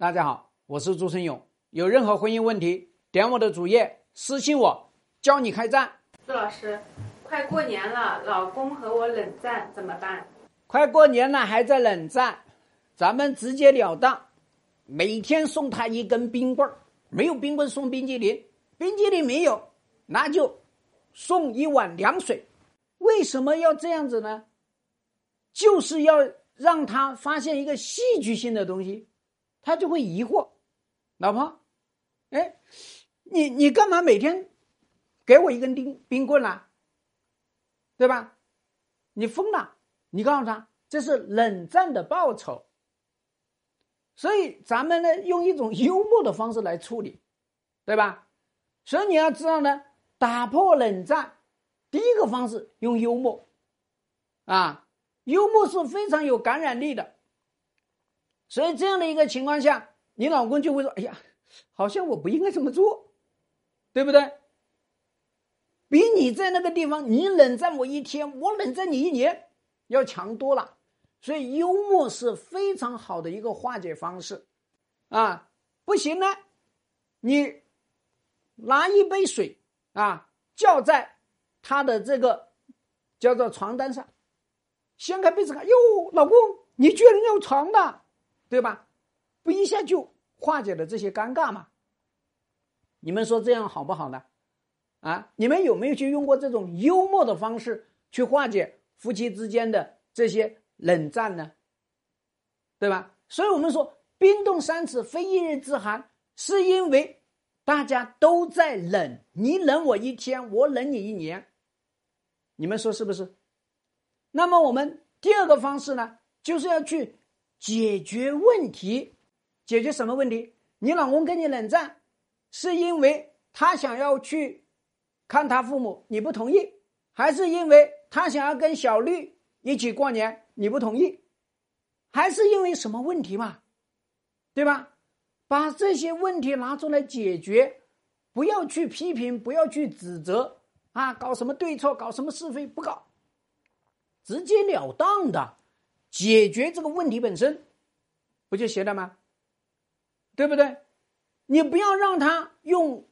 大家好，我是朱生勇。有任何婚姻问题，点我的主页私信我，教你开战。朱老师，快过年了，老公和我冷战怎么办？快过年了还在冷战，咱们直截了当，每天送他一根冰棍儿，没有冰棍送冰激凌，冰激凌没有，那就送一碗凉水。为什么要这样子呢？就是要让他发现一个戏剧性的东西。他就会疑惑，老婆，哎，你你干嘛每天给我一根冰冰棍啊？对吧？你疯了！你告诉他这是冷战的报酬。所以咱们呢，用一种幽默的方式来处理，对吧？所以你要知道呢，打破冷战，第一个方式用幽默，啊，幽默是非常有感染力的。所以这样的一个情况下，你老公就会说：“哎呀，好像我不应该这么做，对不对？比你在那个地方，你冷战我一天，我冷战你一年，要强多了。所以幽默是非常好的一个化解方式，啊，不行呢，你拿一杯水啊，浇在他的这个叫做床单上，掀开被子看，哟，老公，你居然尿床的。”对吧？不一下就化解了这些尴尬嘛？你们说这样好不好呢？啊，你们有没有去用过这种幽默的方式去化解夫妻之间的这些冷战呢？对吧？所以我们说冰冻三尺非一日之寒，是因为大家都在冷，你冷我一天，我冷你一年，你们说是不是？那么我们第二个方式呢，就是要去。解决问题，解决什么问题？你老公跟你冷战，是因为他想要去看他父母，你不同意，还是因为他想要跟小绿一起过年，你不同意，还是因为什么问题嘛？对吧？把这些问题拿出来解决，不要去批评，不要去指责啊，搞什么对错，搞什么是非，不搞，直截了当的。解决这个问题本身，不就行了吗？对不对？你不要让他用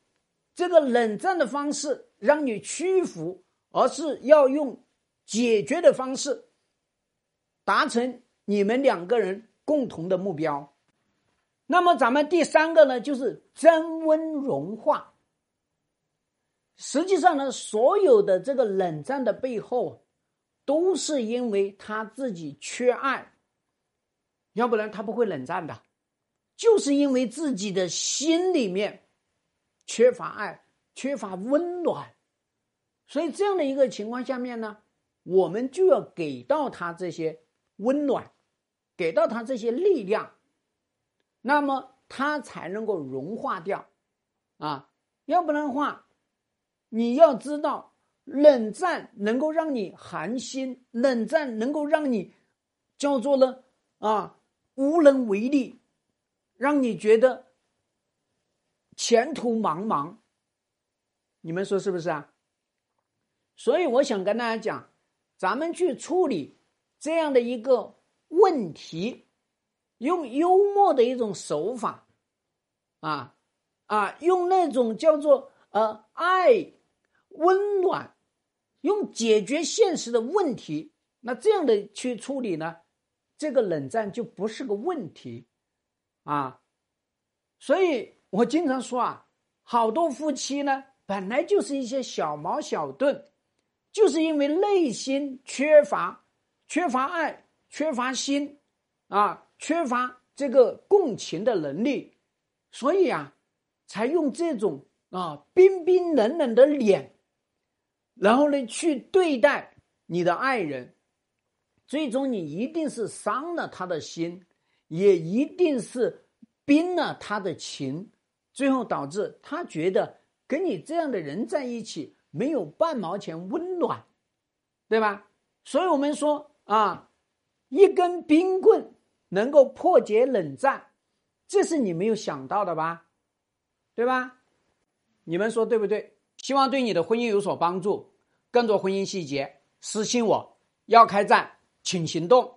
这个冷战的方式让你屈服，而是要用解决的方式达成你们两个人共同的目标。那么，咱们第三个呢，就是增温融化。实际上呢，所有的这个冷战的背后。都是因为他自己缺爱，要不然他不会冷战的，就是因为自己的心里面缺乏爱，缺乏温暖，所以这样的一个情况下面呢，我们就要给到他这些温暖，给到他这些力量，那么他才能够融化掉，啊，要不然的话，你要知道。冷战能够让你寒心，冷战能够让你叫做呢啊无能为力，让你觉得前途茫茫。你们说是不是啊？所以我想跟大家讲，咱们去处理这样的一个问题，用幽默的一种手法，啊啊，用那种叫做呃爱温暖。用解决现实的问题，那这样的去处理呢？这个冷战就不是个问题，啊，所以我经常说啊，好多夫妻呢，本来就是一些小矛小盾，就是因为内心缺乏、缺乏爱、缺乏心，啊，缺乏这个共情的能力，所以啊，才用这种啊冰冰冷冷的脸。然后呢，去对待你的爱人，最终你一定是伤了他的心，也一定是冰了他的情，最后导致他觉得跟你这样的人在一起没有半毛钱温暖，对吧？所以我们说啊，一根冰棍能够破解冷战，这是你没有想到的吧？对吧？你们说对不对？希望对你的婚姻有所帮助。更多婚姻细节，私信我。要开战，请行动。